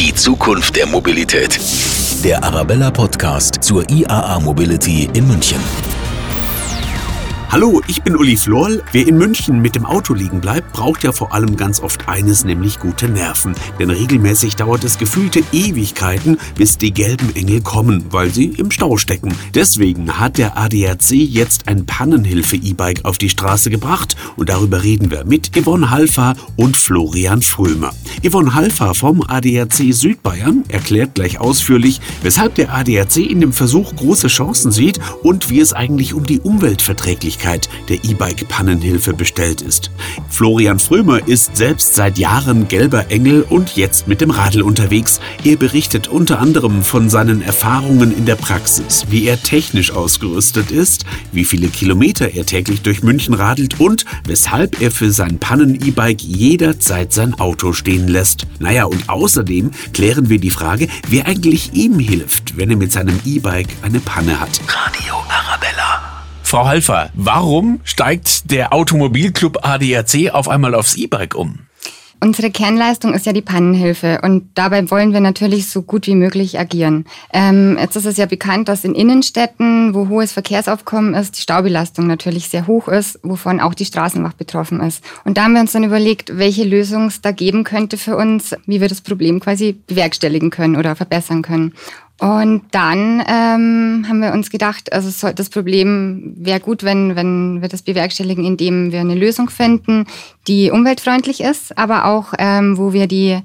Die Zukunft der Mobilität. Der Arabella Podcast zur IAA Mobility in München. Hallo, ich bin Uli Florl. Wer in München mit dem Auto liegen bleibt, braucht ja vor allem ganz oft eines, nämlich gute Nerven. Denn regelmäßig dauert es gefühlte Ewigkeiten, bis die gelben Engel kommen, weil sie im Stau stecken. Deswegen hat der ADAC jetzt ein Pannenhilfe-E-Bike auf die Straße gebracht und darüber reden wir mit Yvonne Halfer und Florian Frömer. Yvonne Halfer vom ADAC Südbayern erklärt gleich ausführlich, weshalb der ADAC in dem Versuch große Chancen sieht und wie es eigentlich um die Umweltverträglichkeit Möglichkeit der E-Bike-Pannenhilfe bestellt ist. Florian Frömer ist selbst seit Jahren gelber Engel und jetzt mit dem Radl unterwegs. Er berichtet unter anderem von seinen Erfahrungen in der Praxis, wie er technisch ausgerüstet ist, wie viele Kilometer er täglich durch München radelt und weshalb er für sein Pannen-E-Bike jederzeit sein Auto stehen lässt. Naja, und außerdem klären wir die Frage, wer eigentlich ihm hilft, wenn er mit seinem E-Bike eine Panne hat. Radio. Frau Halfer, warum steigt der Automobilclub ADAC auf einmal aufs E-Bike um? Unsere Kernleistung ist ja die Pannenhilfe und dabei wollen wir natürlich so gut wie möglich agieren. Ähm, jetzt ist es ja bekannt, dass in Innenstädten, wo hohes Verkehrsaufkommen ist, die Staubelastung natürlich sehr hoch ist, wovon auch die Straßenwacht betroffen ist. Und da haben wir uns dann überlegt, welche Lösung es da geben könnte für uns, wie wir das Problem quasi bewerkstelligen können oder verbessern können. Und dann ähm, haben wir uns gedacht, also das Problem wäre gut, wenn, wenn wir das bewerkstelligen, indem wir eine Lösung finden, die umweltfreundlich ist, aber auch, ähm, wo wir die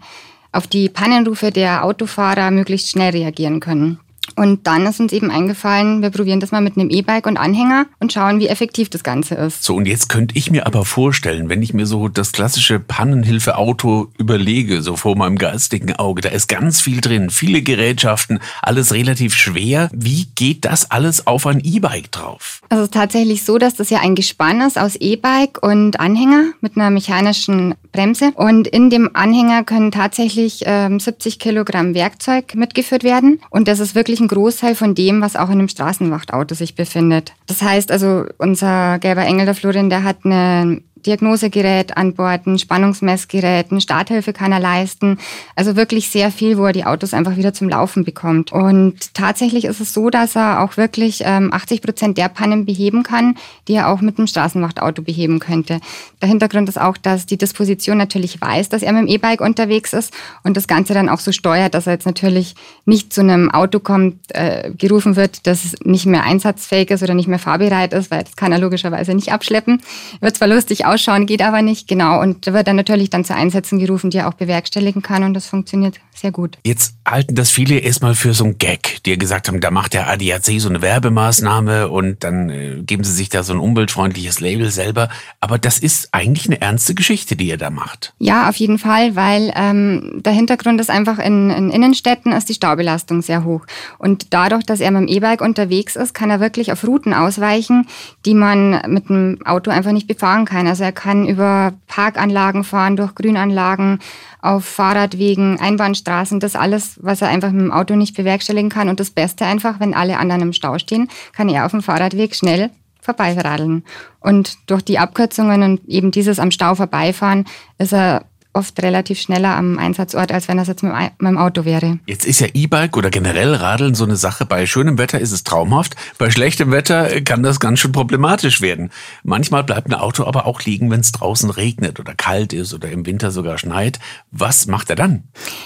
auf die Pannenrufe der Autofahrer möglichst schnell reagieren können. Und dann ist uns eben eingefallen, wir probieren das mal mit einem E-Bike und Anhänger und schauen, wie effektiv das Ganze ist. So, und jetzt könnte ich mir aber vorstellen, wenn ich mir so das klassische Pannenhilfe-Auto überlege, so vor meinem geistigen Auge, da ist ganz viel drin, viele Gerätschaften, alles relativ schwer. Wie geht das alles auf ein E-Bike drauf? Also es ist tatsächlich so, dass das ja ein Gespann ist aus E-Bike und Anhänger mit einer mechanischen Bremse. Und in dem Anhänger können tatsächlich ähm, 70 Kilogramm Werkzeug mitgeführt werden. Und das ist wirklich ein Großteil von dem, was auch in einem Straßenwachtauto sich befindet. Das heißt also, unser gelber Engel der Florian, der hat eine Diagnosegerät an Bord, ein Spannungsmessgerät, eine Starthilfe kann er leisten. Also wirklich sehr viel, wo er die Autos einfach wieder zum Laufen bekommt. Und tatsächlich ist es so, dass er auch wirklich ähm, 80 Prozent der Pannen beheben kann, die er auch mit einem Straßenwachtauto beheben könnte. Der Hintergrund ist auch, dass die Disposition natürlich weiß, dass er mit dem E-Bike unterwegs ist und das Ganze dann auch so steuert, dass er jetzt natürlich nicht zu einem Auto kommt, äh, gerufen wird, das nicht mehr einsatzfähig ist oder nicht mehr fahrbereit ist, weil das kann er logischerweise nicht abschleppen. Wird zwar lustig ausschauen, geht aber nicht, genau. Und wird dann natürlich dann zu Einsätzen gerufen, die er auch bewerkstelligen kann und das funktioniert sehr gut. Jetzt halten das viele erstmal für so ein Gag, die gesagt haben, da macht der ADAC so eine Werbemaßnahme und dann äh, geben sie sich da so ein umweltfreundliches Label selber. Aber das ist eigentlich eine ernste Geschichte, die ihr da macht. Ja, auf jeden Fall, weil ähm, der Hintergrund ist einfach, in, in Innenstädten ist die Staubelastung sehr hoch. Und dadurch, dass er mit dem E-Bike unterwegs ist, kann er wirklich auf Routen ausweichen, die man mit dem Auto einfach nicht befahren kann. Also er kann über Parkanlagen fahren, durch Grünanlagen, auf Fahrradwegen, Einbahnstraßen, das alles, was er einfach mit dem Auto nicht bewerkstelligen kann. Und das Beste einfach, wenn alle anderen im Stau stehen, kann er auf dem Fahrradweg schnell vorbeiradeln. Und durch die Abkürzungen und eben dieses am Stau vorbeifahren ist er oft relativ schneller am Einsatzort, als wenn das jetzt mit meinem Auto wäre. Jetzt ist ja E-Bike oder generell Radeln so eine Sache. Bei schönem Wetter ist es traumhaft. Bei schlechtem Wetter kann das ganz schön problematisch werden. Manchmal bleibt ein Auto aber auch liegen, wenn es draußen regnet oder kalt ist oder im Winter sogar schneit. Was macht er dann?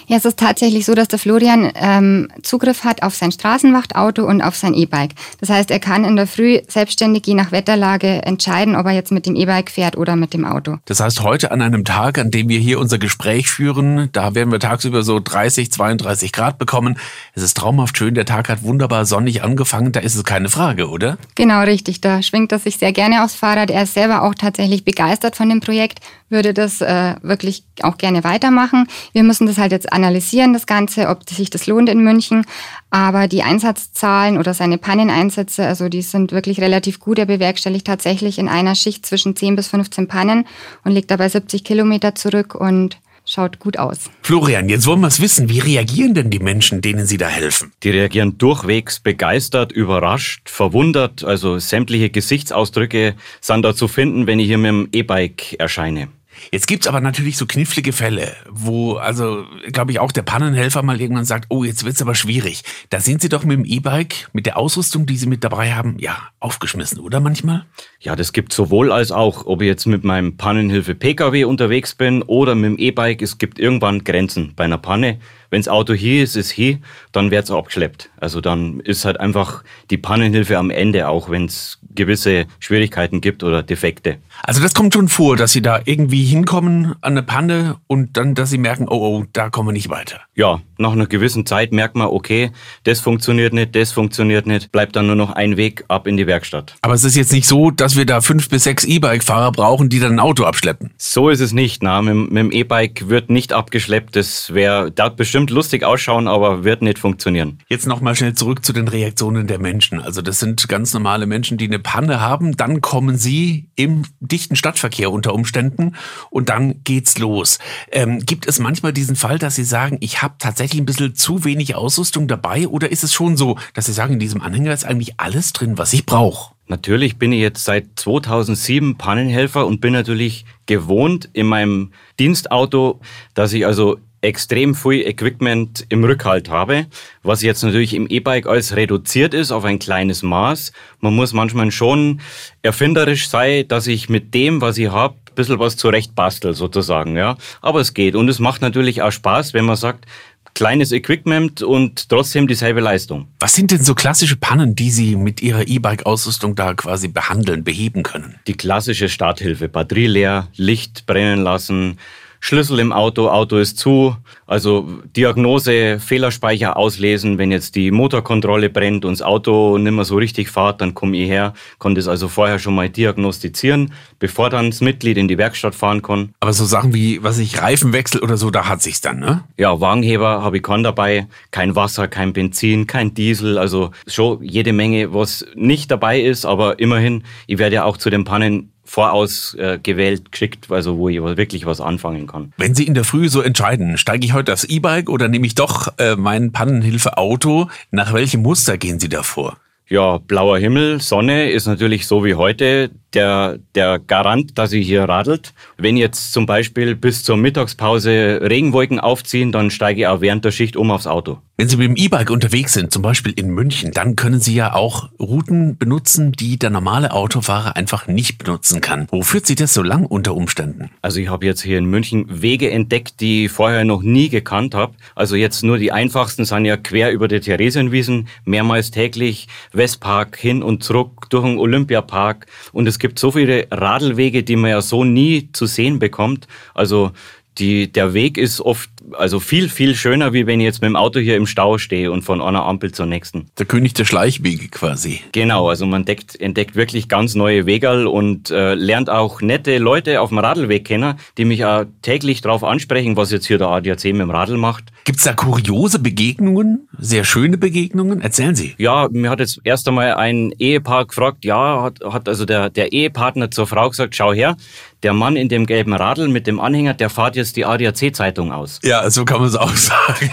Ja, es ist tatsächlich so, dass der Florian ähm, Zugriff hat auf sein Straßenwachtauto und auf sein E-Bike. Das heißt, er kann in der Früh selbstständig je nach Wetterlage entscheiden, ob er jetzt mit dem E-Bike fährt oder mit dem Auto. Das heißt, heute an einem Tag, an dem wir hier unser Gespräch führen. Da werden wir tagsüber so 30, 32 Grad bekommen. Es ist traumhaft schön. Der Tag hat wunderbar sonnig angefangen. Da ist es keine Frage, oder? Genau, richtig. Da schwingt er sich sehr gerne aufs Fahrrad. Er ist selber auch tatsächlich begeistert von dem Projekt, würde das äh, wirklich auch gerne weitermachen. Wir müssen das halt jetzt analysieren, das Ganze, ob sich das lohnt in München. Aber die Einsatzzahlen oder seine Panneneinsätze, also die sind wirklich relativ gut. Er bewerkstelligt tatsächlich in einer Schicht zwischen 10 bis 15 Pannen und liegt dabei 70 Kilometer zurück und schaut gut aus. Florian, jetzt wollen wir es wissen. Wie reagieren denn die Menschen, denen Sie da helfen? Die reagieren durchwegs begeistert, überrascht, verwundert. Also sämtliche Gesichtsausdrücke sind da zu finden, wenn ich hier mit dem E-Bike erscheine. Jetzt gibt's aber natürlich so knifflige Fälle, wo, also, glaube ich, auch der Pannenhelfer mal irgendwann sagt, oh, jetzt wird's aber schwierig. Da sind Sie doch mit dem E-Bike, mit der Ausrüstung, die Sie mit dabei haben, ja, aufgeschmissen, oder manchmal? Ja, das gibt sowohl als auch, ob ich jetzt mit meinem Pannenhilfe PKW unterwegs bin oder mit dem E-Bike. Es gibt irgendwann Grenzen bei einer Panne. Wenn das Auto hier ist, ist hier, dann wird's abgeschleppt. Also dann ist halt einfach die Pannenhilfe am Ende, auch wenn es gewisse Schwierigkeiten gibt oder Defekte. Also das kommt schon vor, dass Sie da irgendwie hinkommen an eine Panne und dann, dass Sie merken, oh, oh, da kommen wir nicht weiter. Ja, nach einer gewissen Zeit merkt man, okay, das funktioniert nicht, das funktioniert nicht, bleibt dann nur noch ein Weg ab in die Werkstatt. Aber es ist jetzt nicht so, dass wir da fünf bis sechs E-Bike-Fahrer brauchen, die dann ein Auto abschleppen. So ist es nicht. Na, mit, mit dem E-Bike wird nicht abgeschleppt. Das wäre, darf bestimmt lustig ausschauen, aber wird nicht funktionieren. Jetzt nochmal schnell zurück zu den Reaktionen der Menschen. Also das sind ganz normale Menschen, die eine Panne haben, dann kommen sie im dichten Stadtverkehr unter Umständen und dann geht's los. Ähm, gibt es manchmal diesen Fall, dass Sie sagen, ich habe tatsächlich ein bisschen zu wenig Ausrüstung dabei oder ist es schon so, dass Sie sagen, in diesem Anhänger ist eigentlich alles drin, was ich brauche? Natürlich bin ich jetzt seit 2007 Pannenhelfer und bin natürlich gewohnt in meinem Dienstauto, dass ich also extrem viel Equipment im Rückhalt habe, was jetzt natürlich im E-Bike alles reduziert ist auf ein kleines Maß. Man muss manchmal schon erfinderisch sein, dass ich mit dem, was ich habe, ein bisschen was zurecht bastel sozusagen, ja. Aber es geht und es macht natürlich auch Spaß, wenn man sagt, kleines Equipment und trotzdem dieselbe Leistung. Was sind denn so klassische Pannen, die Sie mit Ihrer E-Bike-Ausrüstung da quasi behandeln, beheben können? Die klassische Starthilfe, Batterie leer, Licht brennen lassen, Schlüssel im Auto, Auto ist zu. Also Diagnose, Fehlerspeicher auslesen. Wenn jetzt die Motorkontrolle brennt und das Auto nicht mehr so richtig fährt, dann komme ich her, konnte es also vorher schon mal diagnostizieren, bevor dann das Mitglied in die Werkstatt fahren kann. Aber so Sachen wie, was ich, Reifenwechsel oder so, da hat sich's dann, ne? Ja, Wagenheber habe ich keinen dabei. Kein Wasser, kein Benzin, kein Diesel. Also schon jede Menge, was nicht dabei ist. Aber immerhin, ich werde ja auch zu den Pannen voraus äh, gewählt geschickt, also wo ich wirklich was anfangen kann. Wenn Sie in der Früh so entscheiden, steige ich heute aufs E-Bike oder nehme ich doch äh, mein Pannenhilfe-Auto, nach welchem Muster gehen Sie da vor? Ja, blauer Himmel, Sonne ist natürlich so wie heute der, der Garant, dass sie hier radelt. Wenn jetzt zum Beispiel bis zur Mittagspause Regenwolken aufziehen, dann steige ich auch während der Schicht um aufs Auto. Wenn Sie mit dem E-Bike unterwegs sind, zum Beispiel in München, dann können Sie ja auch Routen benutzen, die der normale Autofahrer einfach nicht benutzen kann. Wo führt Sie das so lang unter Umständen? Also ich habe jetzt hier in München Wege entdeckt, die ich vorher noch nie gekannt habe. Also jetzt nur die einfachsten sind ja quer über die Theresienwiesen, mehrmals täglich, Westpark hin und zurück durch den Olympiapark. Und es gibt so viele Radlwege, die man ja so nie zu sehen bekommt. Also die, der Weg ist oft also viel, viel schöner, wie wenn ich jetzt mit dem Auto hier im Stau stehe und von einer Ampel zur nächsten. Der König der Schleichwege quasi. Genau, also man entdeckt, entdeckt wirklich ganz neue Wegerl und äh, lernt auch nette Leute auf dem Radlweg kennen, die mich auch täglich darauf ansprechen, was jetzt hier der ADAC mit dem Radl macht. Gibt es da kuriose Begegnungen, sehr schöne Begegnungen? Erzählen Sie. Ja, mir hat jetzt erst einmal ein Ehepaar gefragt, ja, hat, hat also der, der Ehepartner zur Frau gesagt, schau her, der Mann in dem gelben Radl mit dem Anhänger, der fährt jetzt die ADAC-Zeitung aus. Ja, so kann man es auch sagen.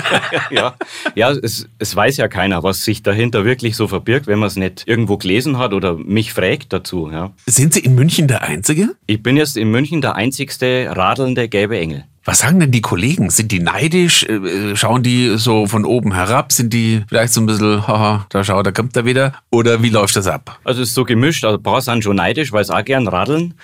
ja, ja es, es weiß ja keiner, was sich dahinter wirklich so verbirgt, wenn man es nicht irgendwo gelesen hat oder mich fragt dazu. Ja. Sind Sie in München der Einzige? Ich bin jetzt in München der einzigste radelnde gelbe Engel. Was sagen denn die Kollegen? Sind die neidisch? Äh, schauen die so von oben herab? Sind die vielleicht so ein bisschen, haha, da schau, da kommt er wieder? Oder wie läuft das ab? Also es ist so gemischt. Also ein paar sind schon neidisch, weil sie auch gern radeln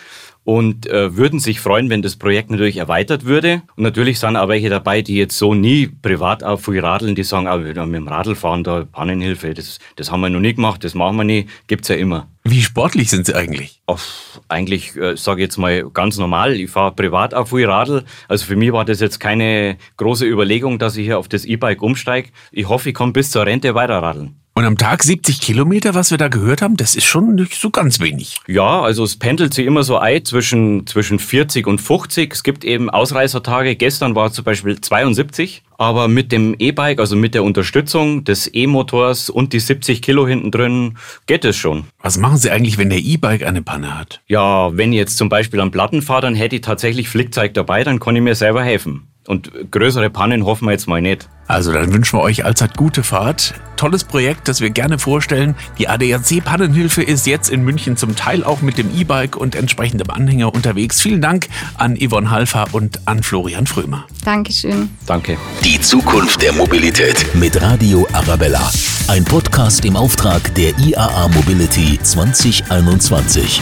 und äh, würden sich freuen, wenn das Projekt natürlich erweitert würde. Und natürlich sind auch welche dabei, die jetzt so nie privat auf viel radeln, die sagen, ah, mit dem Radl fahren, da Pannenhilfe, das, das haben wir noch nie gemacht, das machen wir nie, gibt's ja immer. Wie sportlich sind Sie eigentlich? Ach, eigentlich äh, sage ich jetzt mal ganz normal. Ich fahre privat auf viel Radl. Also für mich war das jetzt keine große Überlegung, dass ich hier auf das E-Bike umsteige. Ich hoffe, ich komme bis zur Rente weiter radeln. Und am Tag 70 Kilometer, was wir da gehört haben, das ist schon nicht so ganz wenig. Ja, also es pendelt sich immer so ein zwischen, zwischen 40 und 50. Es gibt eben Ausreißertage. Gestern war es zum Beispiel 72. Aber mit dem E-Bike, also mit der Unterstützung des E-Motors und die 70 Kilo hinten drin, geht es schon. Was machen Sie eigentlich, wenn der E-Bike eine Panne hat? Ja, wenn jetzt zum Beispiel am Platten fahre, dann hätte ich tatsächlich Flickzeug dabei, dann kann ich mir selber helfen. Und größere Pannen hoffen wir jetzt mal nicht. Also dann wünschen wir euch allzeit gute Fahrt. Tolles Projekt, das wir gerne vorstellen. Die ADAC Pannenhilfe ist jetzt in München zum Teil auch mit dem E-Bike und entsprechendem Anhänger unterwegs. Vielen Dank an Yvonne Halfer und an Florian Frömer. Dankeschön. Danke. Die Zukunft der Mobilität mit Radio Arabella. Ein Podcast im Auftrag der IAA Mobility 2021.